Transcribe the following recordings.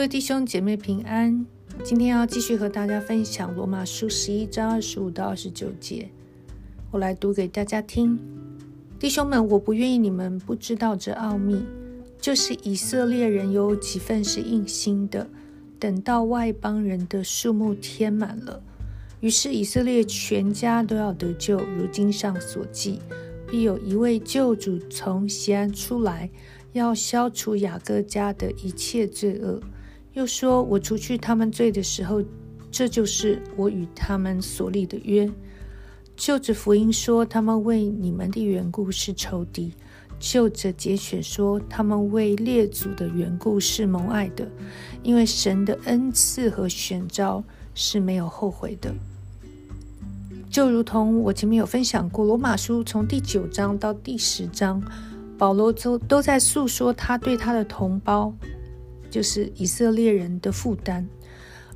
各位弟兄姐妹平安，今天要继续和大家分享罗马书十一章二十五到二十九节，我来读给大家听。弟兄们，我不愿意你们不知道这奥秘，就是以色列人有几份是硬心的，等到外邦人的数目填满了，于是以色列全家都要得救。如经上所记，必有一位救主从西安出来，要消除雅各家的一切罪恶。又说：“我除去他们罪的时候，这就是我与他们所立的约。”就着福音说，他们为你们的缘故是仇敌；就着节选说，他们为列祖的缘故是蒙爱的。因为神的恩赐和选召是没有后悔的。就如同我前面有分享过，罗马书从第九章到第十章，保罗都都在诉说他对他的同胞。就是以色列人的负担，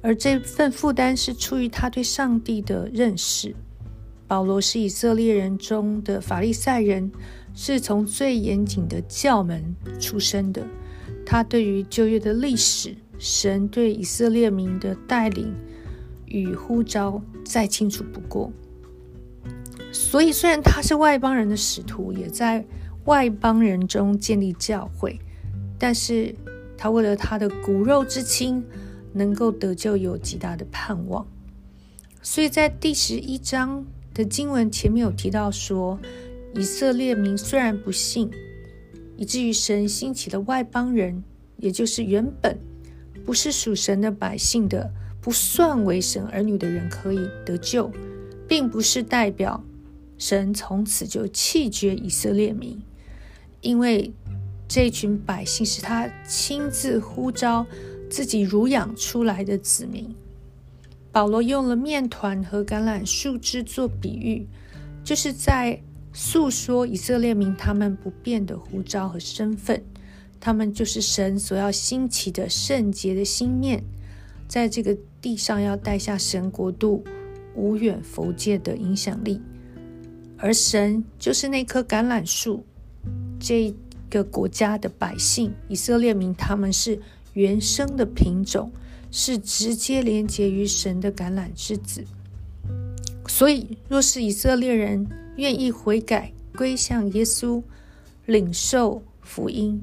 而这份负担是出于他对上帝的认识。保罗是以色列人中的法利赛人，是从最严谨的教门出身的。他对于旧约的历史、神对以色列民的带领与呼召再清楚不过。所以，虽然他是外邦人的使徒，也在外邦人中建立教会，但是。他为了他的骨肉之亲能够得救，有极大的盼望。所以在第十一章的经文前面有提到说，以色列民虽然不信，以至于神兴起的外邦人，也就是原本不是属神的百姓的，不算为神儿女的人可以得救，并不是代表神从此就弃绝以色列民，因为。这群百姓是他亲自呼召自己乳养出来的子民。保罗用了面团和橄榄树枝做比喻，就是在诉说以色列民他们不变的呼召和身份。他们就是神所要兴起的圣洁的心面，在这个地上要带下神国度无远佛界的影响力。而神就是那棵橄榄树，这。个国家的百姓，以色列民，他们是原生的品种，是直接连接于神的橄榄之子。所以，若是以色列人愿意悔改，归向耶稣，领受福音，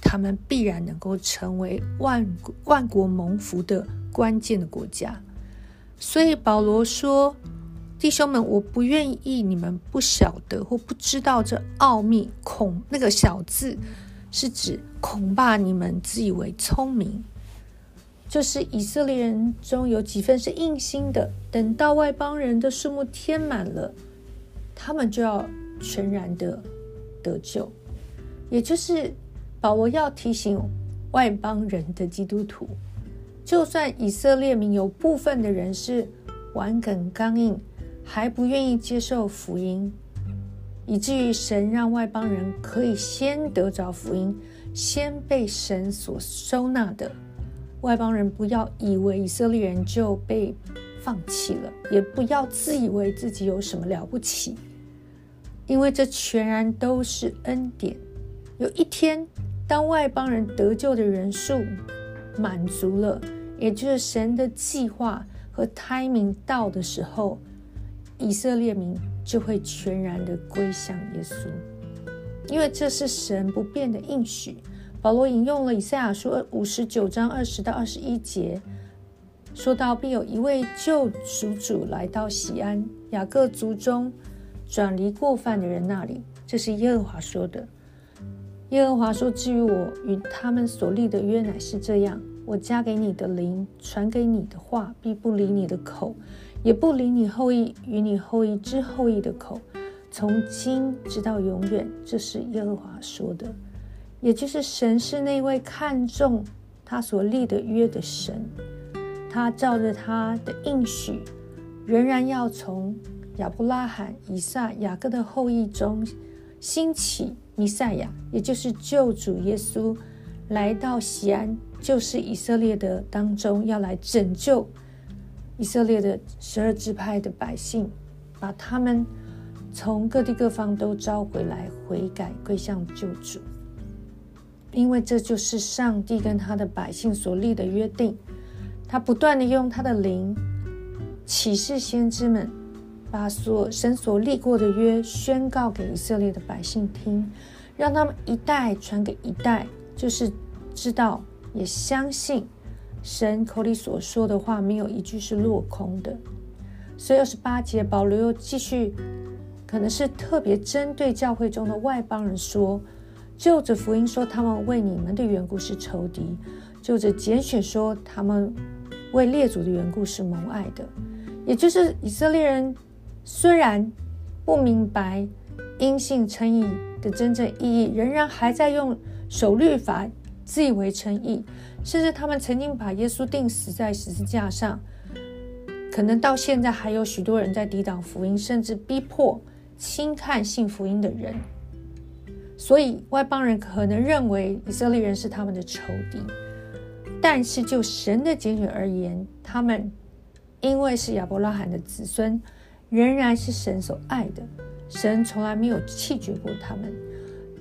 他们必然能够成为万万国蒙福的关键的国家。所以，保罗说。弟兄们，我不愿意你们不晓得或不知道这奥秘。恐那个小字是指恐怕你们自以为聪明，就是以色列人中有几分是硬心的。等到外邦人的数目填满了，他们就要全然的得救。也就是保罗要提醒外邦人的基督徒，就算以色列民有部分的人是顽梗刚硬。还不愿意接受福音，以至于神让外邦人可以先得着福音，先被神所收纳的外邦人，不要以为以色列人就被放弃了，也不要自以为自己有什么了不起，因为这全然都是恩典。有一天，当外邦人得救的人数满足了，也就是神的计划和 timing 到的时候。以色列民就会全然的归向耶稣，因为这是神不变的应许。保罗引用了以赛亚书五十九章二十到二十一节，说到必有一位救赎主来到西安雅各族中转离过犯的人那里，这是耶和华说的。耶和华说：“至于我与他们所立的约乃是这样，我加给你的灵，传给你的话，必不离你的口。”也不理你后裔与你后裔之后裔的口，从今直到永远。这是耶和华说的，也就是神是那位看重他所立的约的神，他照着他的应许，仍然要从亚伯拉罕、以撒、雅各的后裔中兴起弥赛亚，也就是救主耶稣，来到西安，就是以色列的当中，要来拯救。以色列的十二支派的百姓，把他们从各地各方都招回来，悔改归向救主。因为这就是上帝跟他的百姓所立的约定。他不断的用他的灵启示先知们，把所神所立过的约宣告给以色列的百姓听，让他们一代传给一代，就是知道也相信神口里所说的话没有一句是落空的。所以二十八节，保罗又继续，可能是特别针对教会中的外邦人说，就着福音说他们为你们的缘故是仇敌，就着拣选说他们。为列祖的缘故是蒙爱的，也就是以色列人虽然不明白因信称义的真正意义，仍然还在用守律法自以为称义，甚至他们曾经把耶稣钉死在十字架上，可能到现在还有许多人在抵挡福音，甚至逼迫轻看信福音的人。所以外邦人可能认为以色列人是他们的仇敌。但是就神的拣选而言，他们因为是亚伯拉罕的子孙，仍然是神所爱的。神从来没有弃绝过他们，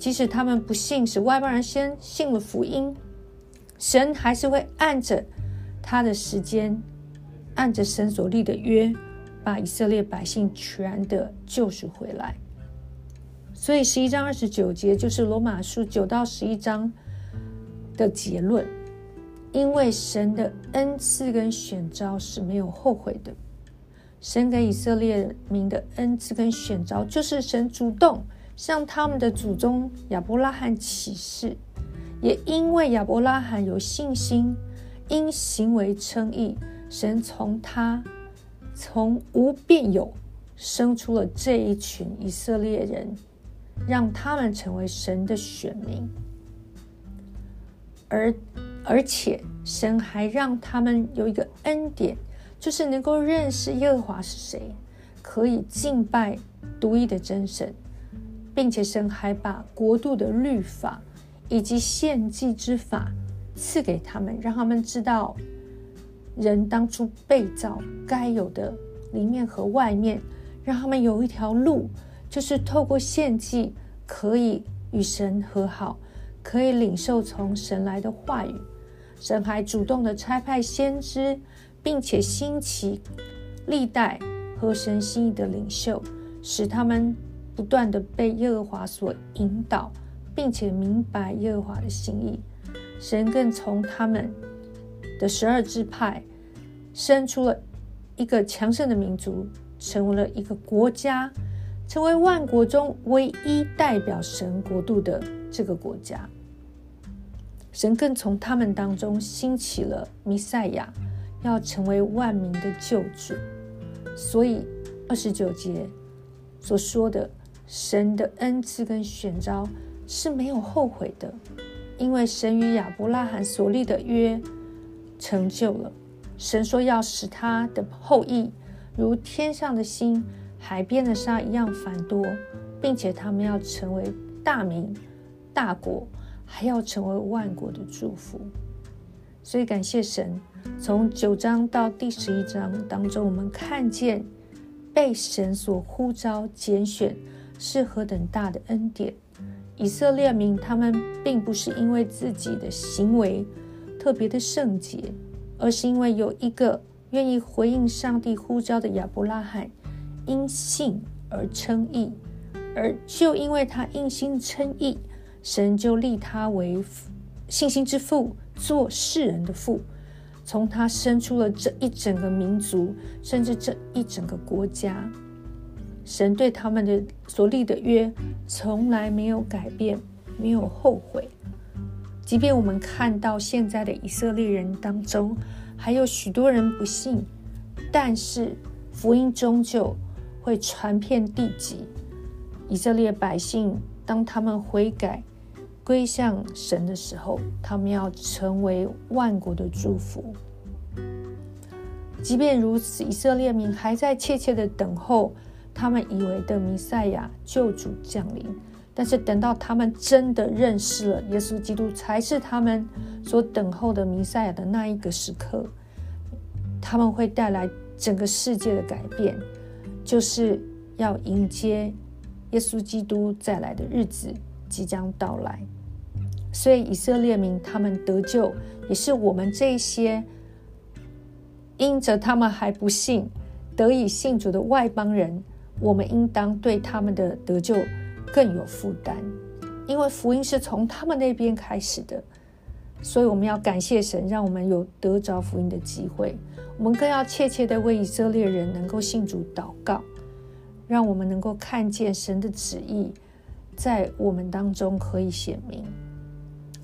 即使他们不信，使外邦人先信了福音，神还是会按着他的时间，按着神所立的约，把以色列百姓全的救赎回来。所以十一章二十九节就是罗马书九到十一章的结论。因为神的恩赐跟选召是没有后悔的，神给以色列民的恩赐跟选召，就是神主动向他们的祖宗亚伯拉罕启示，也因为亚伯拉罕有信心，因行为称义，神从他从无变有生出了这一群以色列人，让他们成为神的选民，而。而且神还让他们有一个恩典，就是能够认识耶和华是谁，可以敬拜独一的真神，并且神还把国度的律法以及献祭之法赐给他们，让他们知道人当初被造该有的里面和外面，让他们有一条路，就是透过献祭可以与神和好，可以领受从神来的话语。神还主动的差派先知，并且兴起历代合神心意的领袖，使他们不断的被耶和华所引导，并且明白耶和华的心意。神更从他们的十二支派生出了一个强盛的民族，成为了一个国家，成为万国中唯一代表神国度的这个国家。神更从他们当中兴起了弥赛亚，要成为万民的救主。所以二十九节所说的神的恩赐跟选召是没有后悔的，因为神与亚伯拉罕所立的约成就了。神说要使他的后裔如天上的星、海边的沙一样繁多，并且他们要成为大民、大国。还要成为万国的祝福，所以感谢神。从九章到第十一章当中，我们看见被神所呼召拣选是何等大的恩典。以色列民他们并不是因为自己的行为特别的圣洁，而是因为有一个愿意回应上帝呼召的亚伯拉罕，因信而称义，而就因为他因信称义。神就立他为信心之父，做世人的父，从他生出了这一整个民族，甚至这一整个国家。神对他们的所立的约从来没有改变，没有后悔。即便我们看到现在的以色列人当中还有许多人不信，但是福音终究会传遍地极。以色列百姓当他们悔改。归向神的时候，他们要成为万国的祝福。即便如此，以色列民还在切切的等候他们以为的弥赛亚救主降临。但是等到他们真的认识了耶稣基督才是他们所等候的弥赛亚的那一个时刻，他们会带来整个世界的改变，就是要迎接耶稣基督再来的日子即将到来。所以以色列民他们得救，也是我们这些因着他们还不信得以信主的外邦人，我们应当对他们的得救更有负担，因为福音是从他们那边开始的。所以我们要感谢神，让我们有得着福音的机会。我们更要切切的为以色列人能够信主祷告，让我们能够看见神的旨意在我们当中可以显明。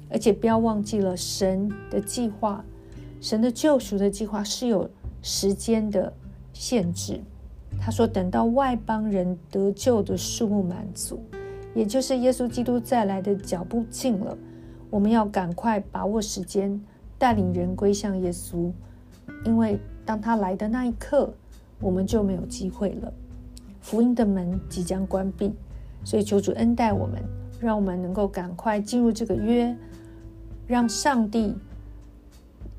而且不要忘记了神的计划，神的救赎的计划是有时间的限制。他说，等到外邦人得救的数目满足，也就是耶稣基督再来的脚步近了。我们要赶快把握时间，带领人归向耶稣，因为当他来的那一刻，我们就没有机会了。福音的门即将关闭，所以求主恩待我们，让我们能够赶快进入这个约，让上帝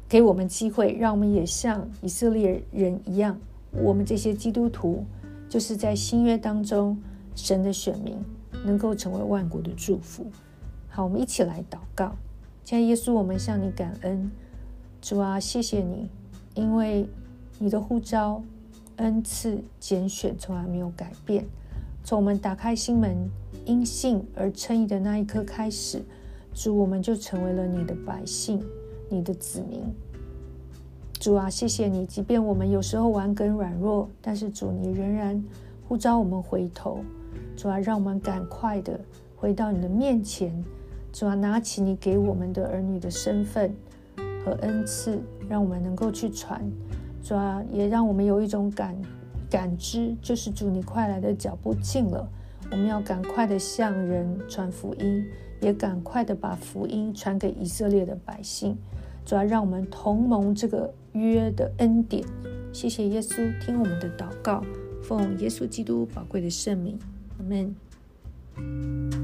给我们机会，让我们也像以色列人一样，我们这些基督徒就是在新约当中神的选民，能够成为万国的祝福。好，我们一起来祷告。亲爱耶稣，我们向你感恩，主啊，谢谢你，因为你的呼召、恩赐、拣选从来没有改变。从我们打开心门、因信而称义的那一刻开始，主，我们就成为了你的百姓、你的子民。主啊，谢谢你，即便我们有时候顽梗软弱，但是主，你仍然呼召我们回头。主啊，让我们赶快的回到你的面前。主啊，拿起你给我们的儿女的身份和恩赐，让我们能够去传。主啊，也让我们有一种感感知，就是主你快来的脚步近了。我们要赶快的向人传福音，也赶快的把福音传给以色列的百姓。主啊，让我们同盟这个约的恩典。谢谢耶稣，听我们的祷告，奉耶稣基督宝贵的圣名，阿门。